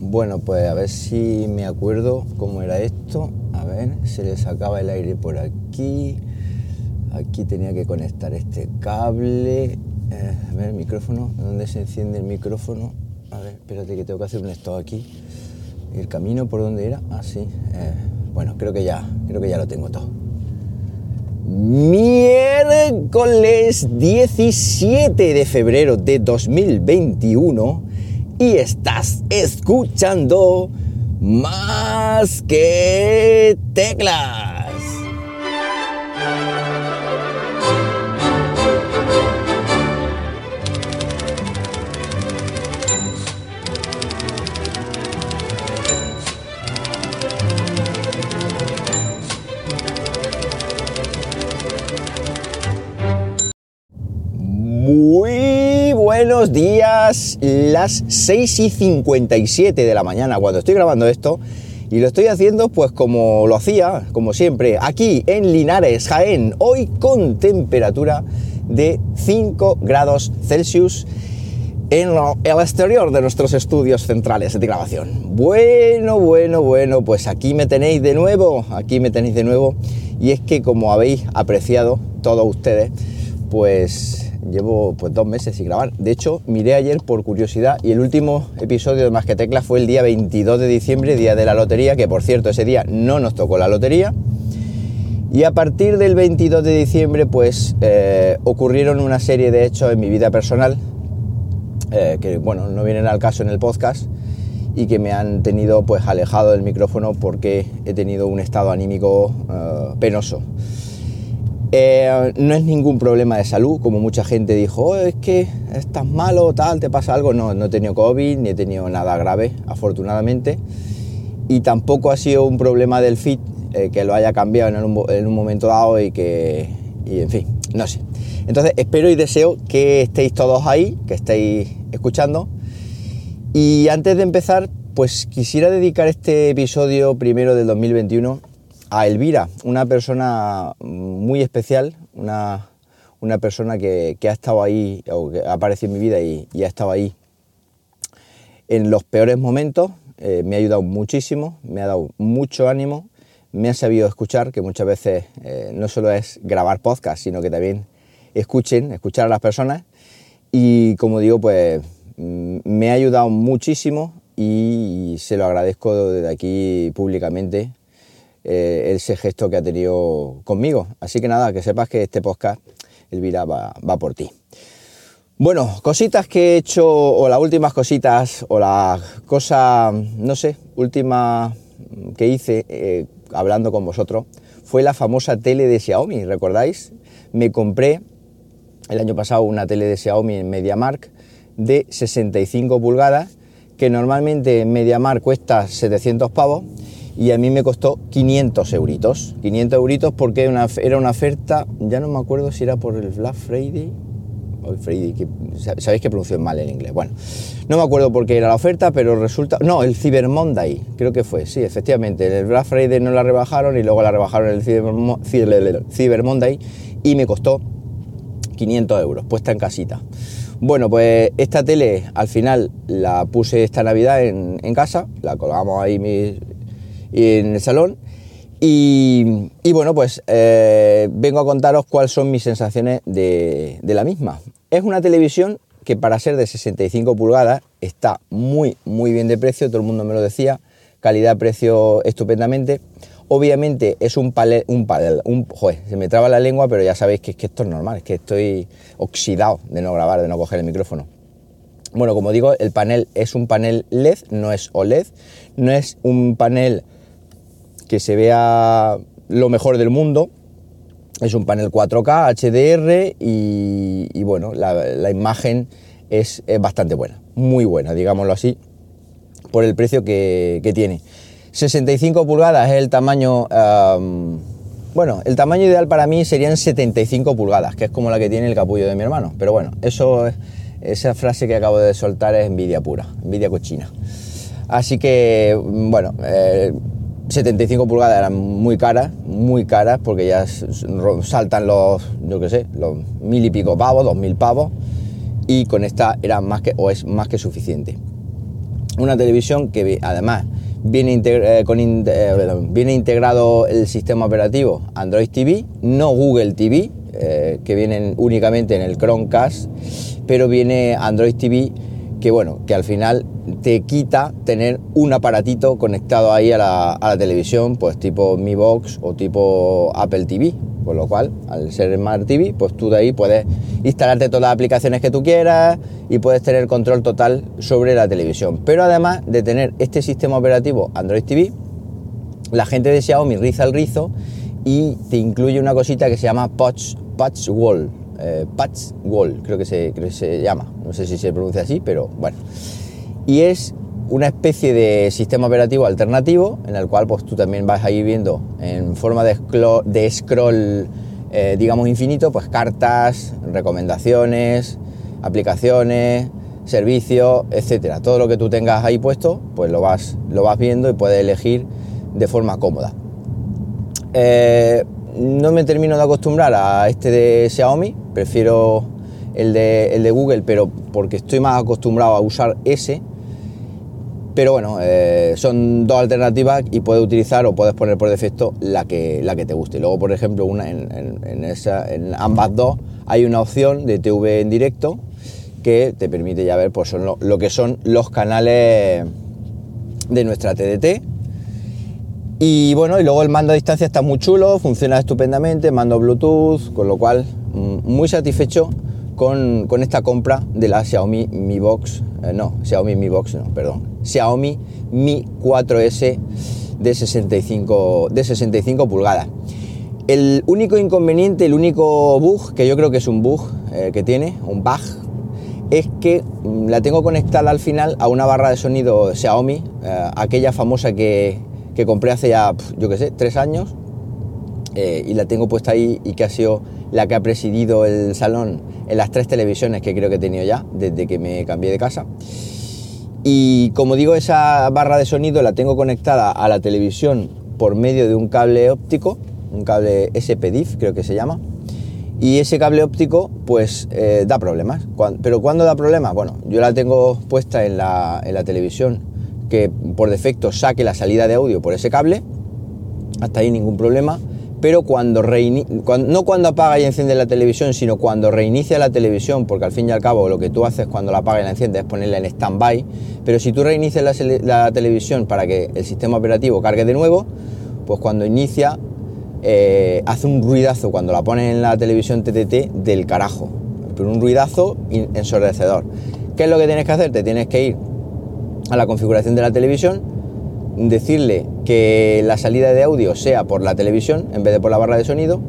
Bueno, pues a ver si me acuerdo cómo era esto. A ver, se le sacaba el aire por aquí. Aquí tenía que conectar este cable. Eh, a ver, el micrófono. ¿Dónde se enciende el micrófono? A ver, espérate que tengo que hacer un estado aquí. ¿El camino por dónde era? Ah, sí. Eh, bueno, creo que ya, creo que ya lo tengo todo. Miércoles 17 de febrero de 2021 y estás escuchando más que teclas. Buenos días, las 6 y 57 de la mañana cuando estoy grabando esto. Y lo estoy haciendo pues como lo hacía, como siempre, aquí en Linares, Jaén, hoy con temperatura de 5 grados Celsius en el exterior de nuestros estudios centrales de grabación. Bueno, bueno, bueno, pues aquí me tenéis de nuevo, aquí me tenéis de nuevo. Y es que como habéis apreciado todos ustedes, pues llevo pues dos meses sin grabar. De hecho, miré ayer por curiosidad y el último episodio de Más que fue el día 22 de diciembre, día de la lotería, que por cierto ese día no nos tocó la lotería. Y a partir del 22 de diciembre pues eh, ocurrieron una serie de hechos en mi vida personal eh, que bueno, no vienen al caso en el podcast y que me han tenido pues alejado del micrófono porque he tenido un estado anímico eh, penoso. Eh, no es ningún problema de salud, como mucha gente dijo, oh, es que estás malo, tal, te pasa algo. No, no he tenido COVID, ni he tenido nada grave, afortunadamente. Y tampoco ha sido un problema del fit eh, que lo haya cambiado en un, en un, momento dado y que, y en fin, no sé. Entonces espero y deseo que estéis todos ahí, que estéis escuchando. Y antes de empezar, pues quisiera dedicar este episodio primero del 2021 a Elvira, una persona muy especial, una, una persona que, ha estado ahí, o que ha aparecido en mi vida y, y ha estado ahí en los peores momentos, eh, me ha ayudado muchísimo, me ha dado mucho ánimo, me ha sabido escuchar, que muchas veces eh, no solo es grabar podcast, sino que también escuchen, escuchar a las personas. Y como digo, pues mm, me ha ayudado muchísimo y se lo agradezco desde aquí públicamente eh, ese gesto que ha tenido conmigo. Así que nada, que sepas que este podcast, Elvira, va, va por ti. Bueno, cositas que he hecho, o las últimas cositas, o la cosa, no sé, última que hice eh, hablando con vosotros, fue la famosa tele de Xiaomi, ¿recordáis? Me compré el año pasado una tele de Xiaomi en MediaMark de 65 pulgadas, que normalmente en MediaMark cuesta 700 pavos, y a mí me costó 500 euritos. 500 euritos porque era una oferta, ya no me acuerdo si era por el Black Friday o el Friday, que, sabéis que pronuncio mal en inglés. Bueno, no me acuerdo por qué era la oferta, pero resulta, no, el Cyber Monday, creo que fue, sí, efectivamente, el Black Friday no la rebajaron y luego la rebajaron el Cyber, Cyber Monday y me costó 500 euros, puesta en casita. Bueno, pues esta tele al final la puse esta Navidad en casa, la colgamos ahí mis, en el salón. Y, y bueno, pues eh, vengo a contaros cuáles son mis sensaciones de, de, la misma. Es una televisión que para ser de 65 pulgadas está muy, muy bien de precio, todo el mundo me lo decía, calidad-precio estupendamente. Obviamente es un panel, un panel, un, joder, se me traba la lengua, pero ya sabéis que que esto es normal, es que estoy oxidado de no grabar, de no coger el micrófono. Bueno, como digo, el panel es un panel LED, no es OLED, no es un panel que se vea lo mejor del mundo. Es un panel 4K HDR y, bueno, la, imagen es, bastante buena, muy buena, digámoslo así, por el precio que, que tiene. 65 pulgadas es el tamaño, bueno, el tamaño ideal para mí serían 75 pulgadas, que es como la que tiene el capullo de mi hermano, pero bueno, eso, esa frase que acabo de soltar es envidia pura, envidia cochina. Así que, bueno, eh, 75 pulgadas eran muy caras, muy caras, porque ya saltan los, yo qué sé, los mil y pico pavos, dos mil pavos, y con esta era más que, o es más que suficiente. una televisión que además viene, eh, con eh, viene integrado el sistema operativo Android TV, no Google TV, eh, que vienen únicamente en el Chromecast, pero viene Android TV que bueno, que al final te quita tener un aparatito conectado ahí a la, a la televisión, pues tipo Mi Box o tipo Apple TV, con lo cual, al ser Smart TV, pues tú de ahí puedes instalarte todas las aplicaciones que tú quieras y puedes tener control total sobre la televisión. Pero además de tener este sistema operativo Android TV, la gente de Xiaomi riza el rizo y te incluye una cosita que se llama Patch, Patch Wall. Eh, Patch Wall, creo que, se, creo se llama. No sé si se pronuncia así, pero bueno. Y es una especie de sistema operativo alternativo en el cual pues tú también vas a ir viendo en forma de, de scroll eh, digamos infinito pues cartas, recomendaciones, aplicaciones, servicios, etcétera. Todo lo que tú tengas ahí puesto pues lo vas, lo vas viendo y puedes elegir de forma cómoda. Eh, no me termino de acostumbrar a este de Xiaomi, prefiero el de, el de Google, pero porque estoy más acostumbrado a usar ese pero bueno, eh, son dos alternativas y puedes utilizar o puedes poner por defecto la que, la que te guste. Luego, por ejemplo, una, en, esa, en ambas dos hay una opción de TV en directo que te permite ya ver pues, son lo, que son los canales de nuestra TDT. Y bueno, y luego el mando a distancia está muy chulo, funciona estupendamente, mando Bluetooth, con lo cual mm, muy satisfecho con, esta compra de la Xiaomi Mi Box, eh, no, Xiaomi Mi Box, no, perdón, Xiaomi Mi 4S de 65, de 65 pulgadas. El único inconveniente, el único bug, que yo creo que es un bug eh, que tiene, un bug, es que mm, la tengo conectada al final a una barra de sonido Xiaomi, eh, aquella famosa que, compré hace ya, yo qué sé, tres años, eh, y la tengo puesta ahí y que ha sido la que ha presidido el salón en las tres televisiones que creo que he tenido ya desde que me cambié de casa. Y como digo, esa barra de sonido la tengo conectada a la televisión por medio de un cable óptico, un cable SPDIF creo que se llama. Y ese cable óptico pues eh, da problemas. ¿Pero cuándo da problemas? Bueno, yo la tengo puesta en la, en la televisión que por defecto saque la salida de audio por ese cable. Hasta ahí ningún problema pero cuando, no cuando apaga y enciende la televisión, sino cuando reinicia la televisión, porque al fin y al cabo lo que tú haces cuando la apaga y la enciende es ponerla en stand-by, pero si tú reinicias la, televisión para que el sistema operativo cargue de nuevo, pues cuando inicia eh, hace un ruidazo cuando la pones en la televisión TTT del carajo, pero un ruidazo ensordecedor. ¿Qué es lo que tienes que hacer? Te tienes que ir a la configuración de la televisión, decirle que la salida de audio sea por la televisión en vez de por la barra de sonido,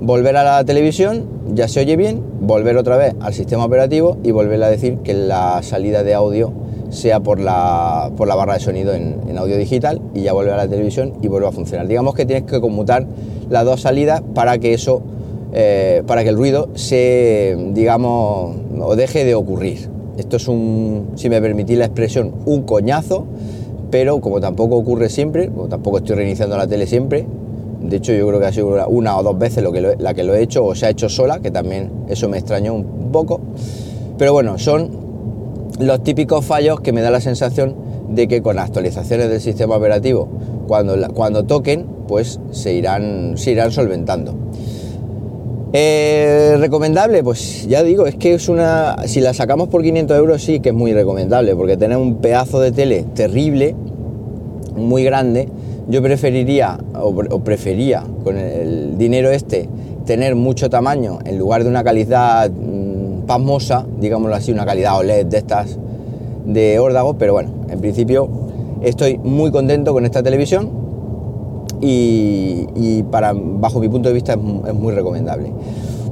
volver a la televisión, ya se oye bien, volver otra vez al sistema operativo y volver a decir que la salida de audio sea por la, por la barra de sonido en, audio digital y ya vuelve a la televisión y vuelve a funcionar. Digamos que tienes que conmutar las dos salidas para que eso, eh, para que el ruido se, digamos, o deje de ocurrir. Esto es un, si me permitís la expresión, un coñazo, pero como tampoco ocurre siempre, como tampoco estoy reiniciando la tele siempre, de hecho yo creo que ha sido una o dos veces lo que la que lo he hecho o se ha hecho sola, que también eso me extrañó un poco, pero bueno, son los típicos fallos que me da la sensación de que con actualizaciones del sistema operativo, cuando, cuando toquen, pues se irán, se irán solventando. Eh, ¿Recomendable? Pues ya digo, es que es una. Si la sacamos por 500 euros, sí que es muy recomendable, porque tener un pedazo de tele terrible, muy grande, yo preferiría, o, prefería, con el dinero este, tener mucho tamaño en lugar de una calidad mm, pasmosa, digámoslo así, una calidad OLED de estas de órdago, pero bueno, en principio estoy muy contento con esta televisión y, para, bajo mi punto de vista es, muy recomendable.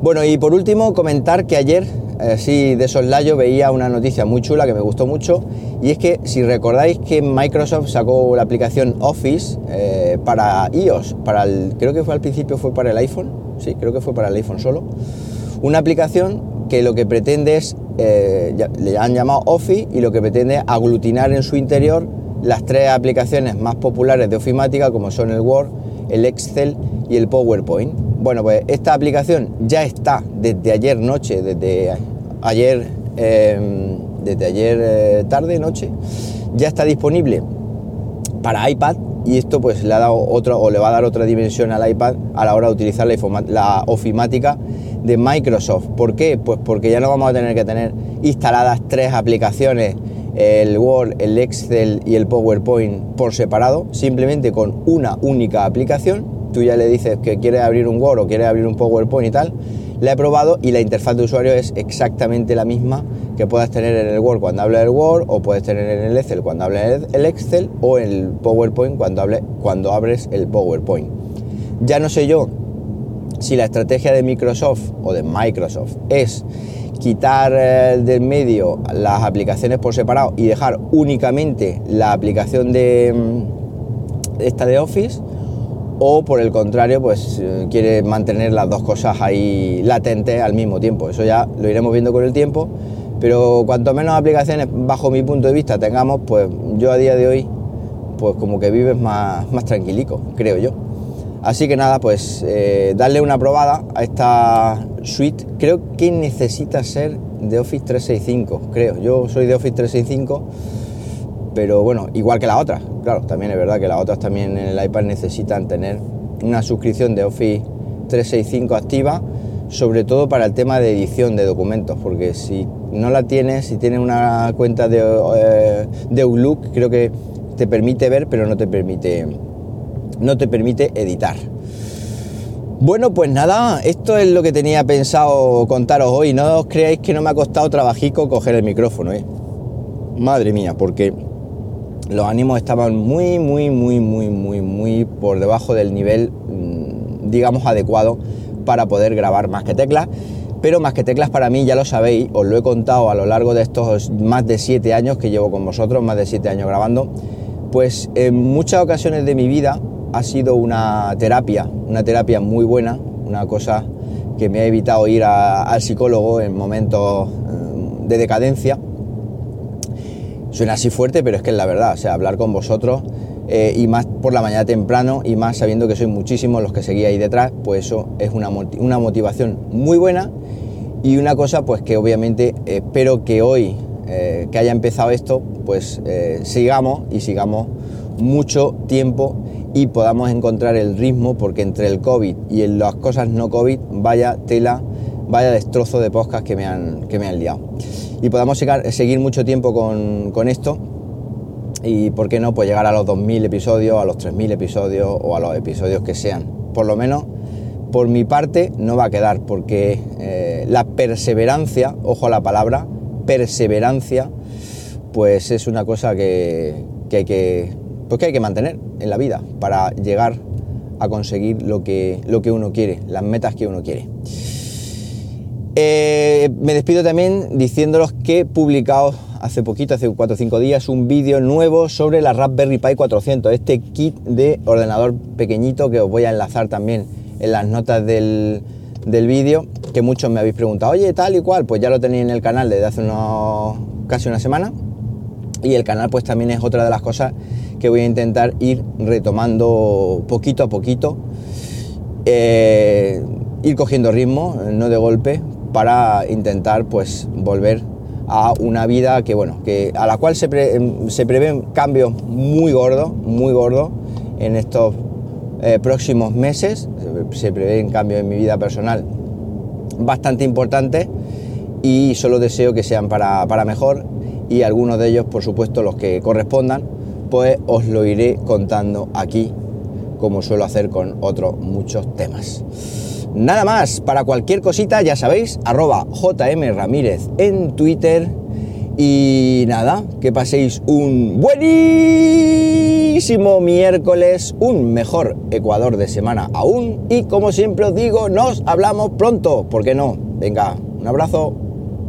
Bueno, y por último comentar que ayer, así de soslayo, veía una noticia muy chula que me gustó mucho y es que si recordáis que Microsoft sacó la aplicación Office eh, para iOS, para el, creo que fue al principio fue para el iPhone, sí, creo que fue para el iPhone solo, una aplicación que lo que pretende es, eh, le han llamado Office y lo que pretende aglutinar en su interior las tres aplicaciones más populares de ofimática como son el Word, el Excel y el PowerPoint. Bueno, pues esta aplicación ya está desde ayer noche, desde ayer em, desde ayer eh, tarde, noche, ya está disponible para iPad y esto pues le ha dado otra o le va a dar otra dimensión al iPad a la hora de utilizar la, ofimática de Microsoft. ¿Por qué? Pues porque ya no vamos a tener que tener instaladas tres aplicaciones, el Word, el Excel y el PowerPoint por separado, simplemente con una única aplicación. Tú ya le dices que quieres abrir un Word o quieres abrir un PowerPoint y tal. La he probado y la interfaz de usuario es exactamente la misma que puedas tener en el Word cuando hable el Word o puedes tener en el Excel cuando hable el Excel o en el PowerPoint cuando, hable, cuando abres el PowerPoint. Ya no sé yo si la estrategia de Microsoft o de Microsoft es quitar eh, del medio las aplicaciones por separado y dejar únicamente la aplicación de mm, esta de Office o por el contrario pues eh, quiere mantener las dos cosas ahí latentes al mismo tiempo eso ya lo iremos viendo con el tiempo pero cuanto menos aplicaciones, bajo mi punto de vista, tengamos, pues yo a día de hoy, pues como que vives más, más tranquilico, creo yo. Así que nada, pues eh, darle una probada a esta suite. Creo que necesita ser de Office 365, creo. Yo soy de Office 365, pero bueno, igual que la otra. Claro, también es verdad que las otras también en el iPad necesitan tener una suscripción de Office 365 activa sobre todo para el tema de edición de documentos, porque si no la tienes, si tienes una cuenta de, eh, de Outlook, creo que te permite ver, pero no te permite, no te permite editar. Bueno, pues nada, esto es lo que tenía pensado contaros hoy. No os creáis que no me ha costado trabajico coger el micrófono, ¿eh? Madre mía, porque los ánimos estaban muy, muy, muy, muy, muy, muy por debajo del nivel, mm, digamos, adecuado para poder grabar más que teclas. Pero más que teclas para mí, ya lo sabéis, os lo he contado a lo largo de estos más de siete años que llevo con vosotros, más de siete años grabando, pues en muchas ocasiones de mi vida ha sido una terapia, una terapia muy buena, una cosa que me ha evitado ir al psicólogo en momentos eh, de decadencia. Suena así fuerte, pero es que es la verdad, o sea, hablar con vosotros eh, y más por la mañana temprano y más sabiendo que sois muchísimos los que seguís ahí detrás, pues eso es una, motivación muy buena y una cosa pues que obviamente espero que hoy eh, que haya empezado esto pues eh, sigamos y sigamos mucho tiempo y podamos encontrar el ritmo porque entre el COVID y las cosas no COVID vaya tela, vaya destrozo de podcast que me han, que me han liado. Y podamos seguir mucho tiempo con, con esto y por qué no, pues llegar a los 2.000 episodios, a los 3.000 episodios o a los episodios que sean. Por lo menos, por mi parte, no va a quedar, porque eh, la perseverancia, ojo a la palabra, perseverancia, pues es una cosa que, hay que, pues que hay que mantener en la vida para llegar a conseguir lo que, lo que uno quiere, las metas que uno quiere. Eh, me despido también diciéndolos que he publicado hace poquito, hace 4 o 5 días, un vídeo nuevo sobre la Raspberry Pi 400, este kit de ordenador pequeñito que os voy a enlazar también en las notas del, vídeo, que muchos me habéis preguntado, oye, tal y cual, pues ya lo tenéis en el canal desde hace unos, casi una semana. Y el canal pues también es otra de las cosas que voy a intentar ir retomando poquito a poquito, eh, ir cogiendo ritmo, no de golpe, para intentar pues volver a una vida que, bueno, que a la cual se, se prevén cambios muy gordos, muy gordos en estos eh, próximos meses. Se prevén cambios en mi vida personal bastante importantes y solo deseo que sean para, para mejor y algunos de ellos, por supuesto, los que correspondan, pues os lo iré contando aquí, como suelo hacer con otros muchos temas. Nada más, para cualquier cosita, ya sabéis, arroba JM Ramírez en Twitter. Y nada, que paséis un buenísimo miércoles, un mejor Ecuador de semana aún. Y como siempre os digo, nos hablamos pronto, ¿por qué no? Venga, un abrazo.